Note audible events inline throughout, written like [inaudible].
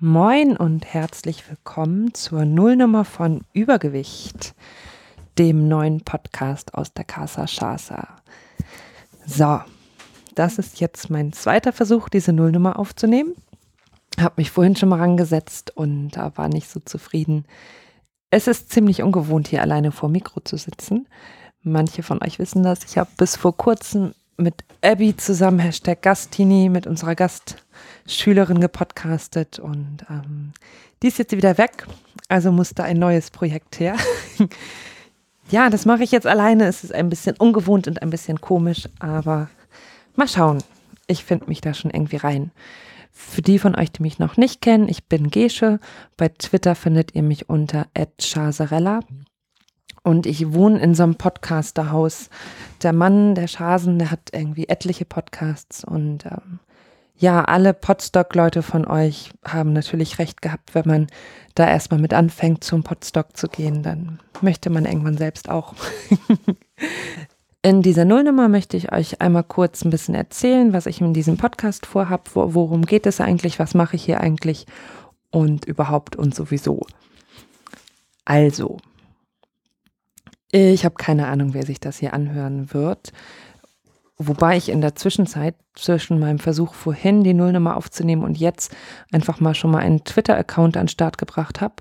Moin und herzlich willkommen zur Nullnummer von Übergewicht, dem neuen Podcast aus der Casa Chasa. So, das ist jetzt mein zweiter Versuch, diese Nullnummer aufzunehmen. Habe mich vorhin schon mal rangesetzt und da war nicht so zufrieden. Es ist ziemlich ungewohnt, hier alleine vor Mikro zu sitzen. Manche von euch wissen das. Ich habe bis vor kurzem mit Abby zusammen, Hashtag Gastini, mit unserer Gastschülerin gepodcastet und ähm, die ist jetzt wieder weg, also musste ein neues Projekt her. [laughs] ja, das mache ich jetzt alleine. Es ist ein bisschen ungewohnt und ein bisschen komisch, aber mal schauen. Ich finde mich da schon irgendwie rein. Für die von euch, die mich noch nicht kennen, ich bin Gesche. Bei Twitter findet ihr mich unter @chasarella. Und ich wohne in so einem Podcasterhaus. Der Mann, der Schasen, der hat irgendwie etliche Podcasts. Und ähm, ja, alle Podstock-Leute von euch haben natürlich recht gehabt, wenn man da erstmal mit anfängt, zum Podstock zu gehen, dann möchte man irgendwann selbst auch. [laughs] In dieser Nullnummer möchte ich euch einmal kurz ein bisschen erzählen, was ich in diesem Podcast vorhab, worum geht es eigentlich, was mache ich hier eigentlich und überhaupt und sowieso. Also, ich habe keine Ahnung, wer sich das hier anhören wird. Wobei ich in der Zwischenzeit zwischen meinem Versuch vorhin die Nullnummer aufzunehmen und jetzt einfach mal schon mal einen Twitter-Account an den Start gebracht habe.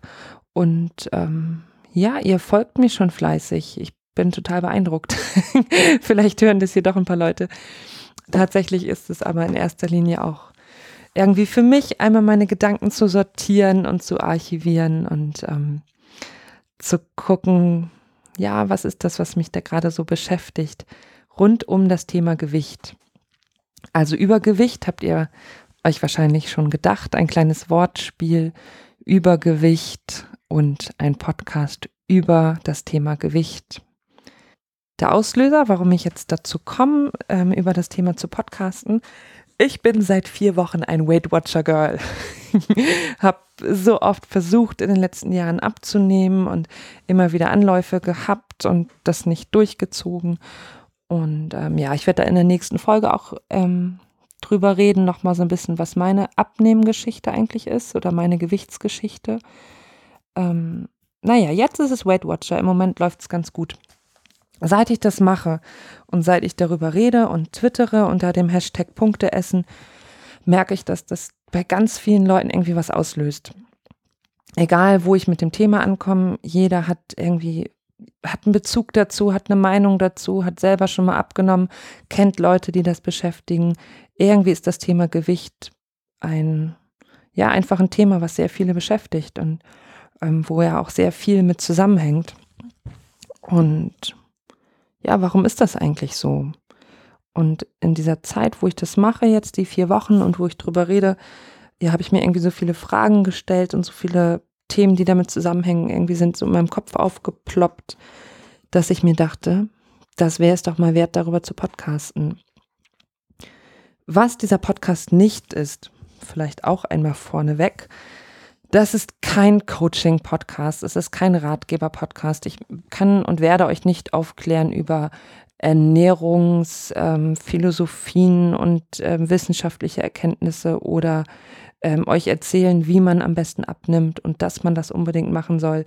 Und ähm, ja, ihr folgt mir schon fleißig. Ich bin total beeindruckt. [laughs] Vielleicht hören das hier doch ein paar Leute. Tatsächlich ist es aber in erster Linie auch irgendwie für mich einmal meine Gedanken zu sortieren und zu archivieren und ähm, zu gucken, ja, was ist das, was mich da gerade so beschäftigt, rund um das Thema Gewicht. Also Übergewicht habt ihr euch wahrscheinlich schon gedacht, ein kleines Wortspiel, Übergewicht und ein Podcast über das Thema Gewicht. Der Auslöser, warum ich jetzt dazu komme, ähm, über das Thema zu podcasten, ich bin seit vier Wochen ein Weight Watcher Girl. [laughs] Hab so oft versucht, in den letzten Jahren abzunehmen und immer wieder Anläufe gehabt und das nicht durchgezogen. Und ähm, ja, ich werde da in der nächsten Folge auch ähm, drüber reden, nochmal so ein bisschen, was meine Abnehmgeschichte eigentlich ist oder meine Gewichtsgeschichte. Ähm, naja, jetzt ist es Weight Watcher. Im Moment läuft es ganz gut. Seit ich das mache und seit ich darüber rede und twittere unter dem Hashtag Punkte essen, merke ich, dass das bei ganz vielen Leuten irgendwie was auslöst. Egal, wo ich mit dem Thema ankomme, jeder hat irgendwie hat einen Bezug dazu, hat eine Meinung dazu, hat selber schon mal abgenommen, kennt Leute, die das beschäftigen. Irgendwie ist das Thema Gewicht ein, ja, einfach ein Thema, was sehr viele beschäftigt und ähm, wo ja auch sehr viel mit zusammenhängt. Und ja, warum ist das eigentlich so? Und in dieser Zeit, wo ich das mache, jetzt die vier Wochen und wo ich drüber rede, ja, habe ich mir irgendwie so viele Fragen gestellt und so viele Themen, die damit zusammenhängen, irgendwie sind so in meinem Kopf aufgeploppt, dass ich mir dachte, das wäre es doch mal wert, darüber zu podcasten. Was dieser Podcast nicht ist, vielleicht auch einmal vorneweg, das ist kein Coaching-Podcast, es ist kein Ratgeber-Podcast. Ich kann und werde euch nicht aufklären über Ernährungsphilosophien ähm, und ähm, wissenschaftliche Erkenntnisse oder ähm, euch erzählen, wie man am besten abnimmt und dass man das unbedingt machen soll.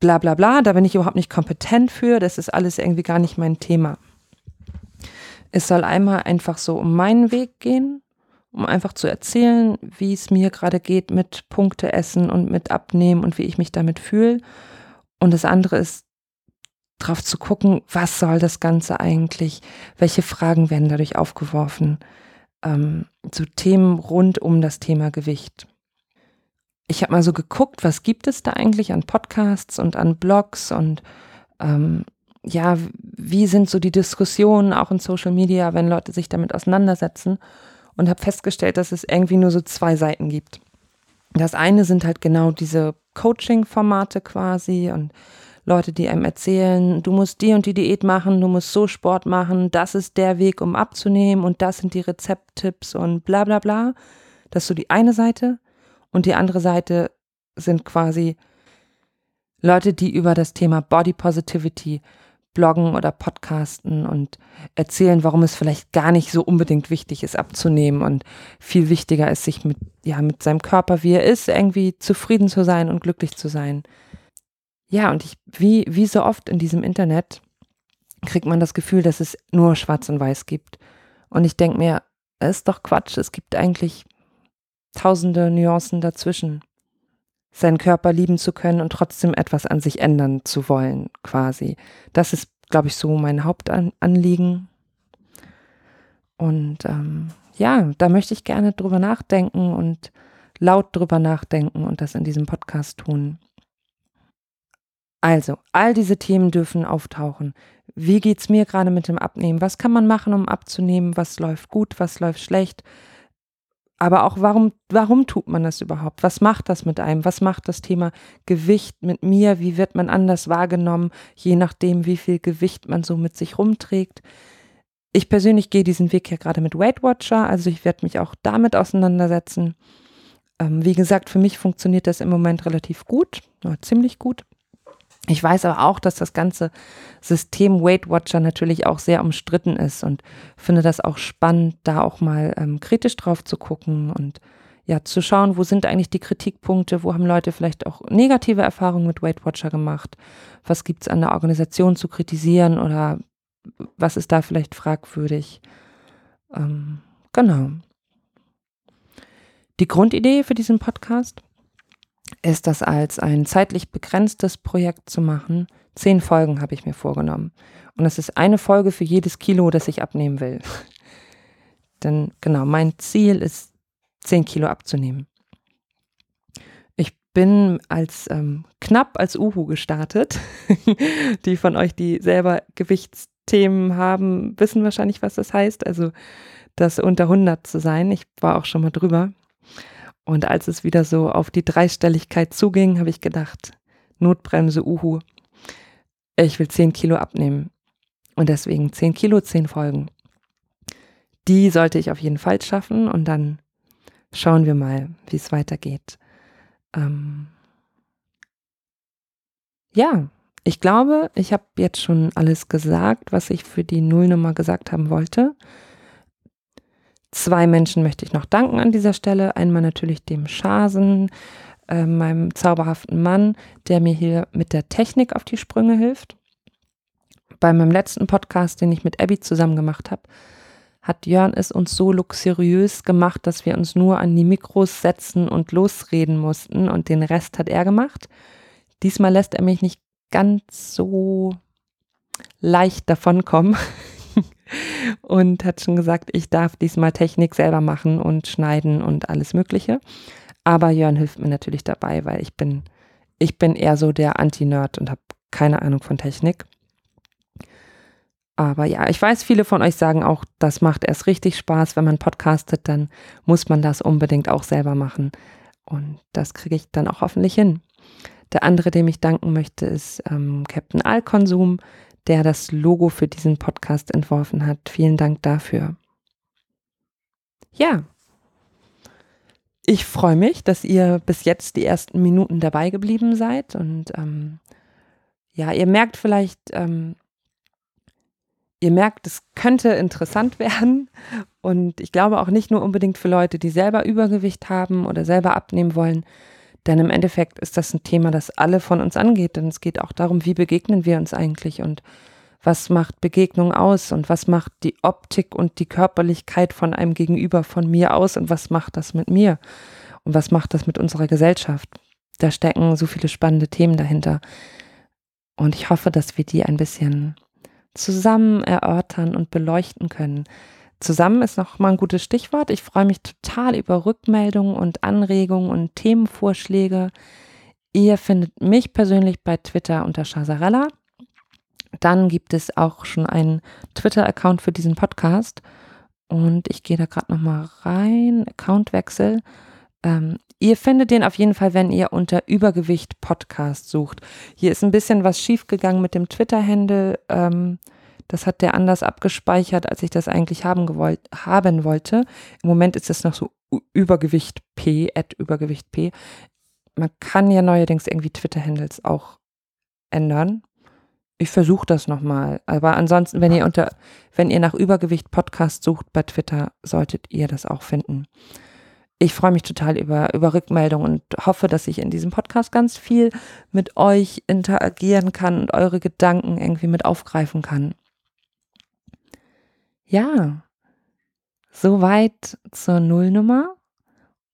Bla bla bla, da bin ich überhaupt nicht kompetent für, das ist alles irgendwie gar nicht mein Thema. Es soll einmal einfach so um meinen Weg gehen, um einfach zu erzählen, wie es mir gerade geht mit Punkte essen und mit Abnehmen und wie ich mich damit fühle. Und das andere ist, drauf zu gucken, was soll das Ganze eigentlich? Welche Fragen werden dadurch aufgeworfen? Ähm, zu Themen rund um das Thema Gewicht. Ich habe mal so geguckt, was gibt es da eigentlich an Podcasts und an Blogs und ähm, ja, wie sind so die Diskussionen auch in Social Media, wenn Leute sich damit auseinandersetzen und habe festgestellt, dass es irgendwie nur so zwei Seiten gibt. Das eine sind halt genau diese Coaching-Formate quasi und Leute, die einem erzählen, du musst die und die Diät machen, du musst so Sport machen, das ist der Weg, um abzunehmen und das sind die Rezepttipps und bla bla bla. Das ist so die eine Seite. Und die andere Seite sind quasi Leute, die über das Thema Body Positivity bloggen oder podcasten und erzählen, warum es vielleicht gar nicht so unbedingt wichtig ist, abzunehmen und viel wichtiger ist, sich mit, ja, mit seinem Körper, wie er ist, irgendwie zufrieden zu sein und glücklich zu sein. Ja, und ich, wie, wie so oft in diesem Internet, kriegt man das Gefühl, dass es nur schwarz und weiß gibt. Und ich denke mir, es ist doch Quatsch, es gibt eigentlich tausende Nuancen dazwischen seinen Körper lieben zu können und trotzdem etwas an sich ändern zu wollen, quasi. Das ist, glaube ich, so mein Hauptanliegen. Und ähm, ja, da möchte ich gerne drüber nachdenken und laut drüber nachdenken und das in diesem Podcast tun. Also, all diese Themen dürfen auftauchen. Wie geht es mir gerade mit dem Abnehmen? Was kann man machen, um abzunehmen? Was läuft gut? Was läuft schlecht? Aber auch warum, warum tut man das überhaupt? Was macht das mit einem? Was macht das Thema Gewicht mit mir? Wie wird man anders wahrgenommen, je nachdem, wie viel Gewicht man so mit sich rumträgt? Ich persönlich gehe diesen Weg ja gerade mit Weight Watcher, also ich werde mich auch damit auseinandersetzen. Ähm, wie gesagt, für mich funktioniert das im Moment relativ gut, ziemlich gut. Ich weiß aber auch, dass das ganze System Weight Watcher natürlich auch sehr umstritten ist und finde das auch spannend, da auch mal ähm, kritisch drauf zu gucken und ja, zu schauen, wo sind eigentlich die Kritikpunkte, wo haben Leute vielleicht auch negative Erfahrungen mit Weight Watcher gemacht, was gibt es an der Organisation zu kritisieren oder was ist da vielleicht fragwürdig. Ähm, genau. Die Grundidee für diesen Podcast ist das als ein zeitlich begrenztes Projekt zu machen. Zehn Folgen habe ich mir vorgenommen. Und das ist eine Folge für jedes Kilo, das ich abnehmen will. [laughs] Denn genau, mein Ziel ist, zehn Kilo abzunehmen. Ich bin als ähm, knapp als Uhu gestartet. [laughs] die von euch, die selber Gewichtsthemen haben, wissen wahrscheinlich, was das heißt. Also das unter 100 zu sein. Ich war auch schon mal drüber. Und als es wieder so auf die Dreistelligkeit zuging, habe ich gedacht, Notbremse, Uhu, ich will 10 Kilo abnehmen. Und deswegen 10 Kilo, 10 Folgen. Die sollte ich auf jeden Fall schaffen und dann schauen wir mal, wie es weitergeht. Ähm ja, ich glaube, ich habe jetzt schon alles gesagt, was ich für die Nullnummer gesagt haben wollte. Zwei Menschen möchte ich noch danken an dieser Stelle. Einmal natürlich dem Schasen, äh, meinem zauberhaften Mann, der mir hier mit der Technik auf die Sprünge hilft. Bei meinem letzten Podcast, den ich mit Abby zusammen gemacht habe, hat Jörn es uns so luxuriös gemacht, dass wir uns nur an die Mikros setzen und losreden mussten und den Rest hat er gemacht. Diesmal lässt er mich nicht ganz so leicht davonkommen. [laughs] und hat schon gesagt, ich darf diesmal Technik selber machen und schneiden und alles Mögliche. Aber Jörn hilft mir natürlich dabei, weil ich bin, ich bin eher so der Anti-Nerd und habe keine Ahnung von Technik. Aber ja, ich weiß, viele von euch sagen auch, das macht erst richtig Spaß, wenn man podcastet, dann muss man das unbedingt auch selber machen. Und das kriege ich dann auch hoffentlich hin. Der andere, dem ich danken möchte, ist ähm, Captain Alkonsum der das Logo für diesen Podcast entworfen hat. Vielen Dank dafür. Ja, ich freue mich, dass ihr bis jetzt die ersten Minuten dabei geblieben seid und ähm, ja, ihr merkt vielleicht, ähm, ihr merkt, es könnte interessant [laughs] werden und ich glaube auch nicht nur unbedingt für Leute, die selber Übergewicht haben oder selber abnehmen wollen, denn im Endeffekt ist das ein Thema, das alle von uns angeht. Denn es geht auch darum, wie begegnen wir uns eigentlich und was macht Begegnung aus und was macht die Optik und die Körperlichkeit von einem Gegenüber von mir aus und was macht das mit mir und was macht das mit unserer Gesellschaft. Da stecken so viele spannende Themen dahinter. Und ich hoffe, dass wir die ein bisschen zusammen erörtern und beleuchten können. Zusammen ist noch mal ein gutes Stichwort. Ich freue mich total über Rückmeldungen und Anregungen und Themenvorschläge. Ihr findet mich persönlich bei Twitter unter Chasarella. Dann gibt es auch schon einen Twitter-Account für diesen Podcast. Und ich gehe da gerade noch mal rein. Accountwechsel. Ähm, ihr findet den auf jeden Fall, wenn ihr unter Übergewicht Podcast sucht. Hier ist ein bisschen was schiefgegangen mit dem Twitter-Handle. Ähm, das hat der anders abgespeichert, als ich das eigentlich haben, gewollt, haben wollte. Im Moment ist es noch so Übergewicht P, at Übergewicht P. Man kann ja neuerdings irgendwie Twitter-Handles auch ändern. ich versuche das nochmal. Aber ansonsten, wenn ihr unter, wenn ihr nach Übergewicht Podcast sucht bei Twitter, solltet ihr das auch finden. Ich freue mich total über, über Rückmeldungen und hoffe, dass ich in diesem Podcast ganz viel mit euch interagieren kann und eure Gedanken irgendwie mit aufgreifen kann. Ja, soweit zur Nullnummer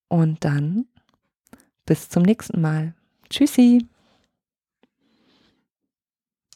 und dann bis zum nächsten Mal. Tschüssi.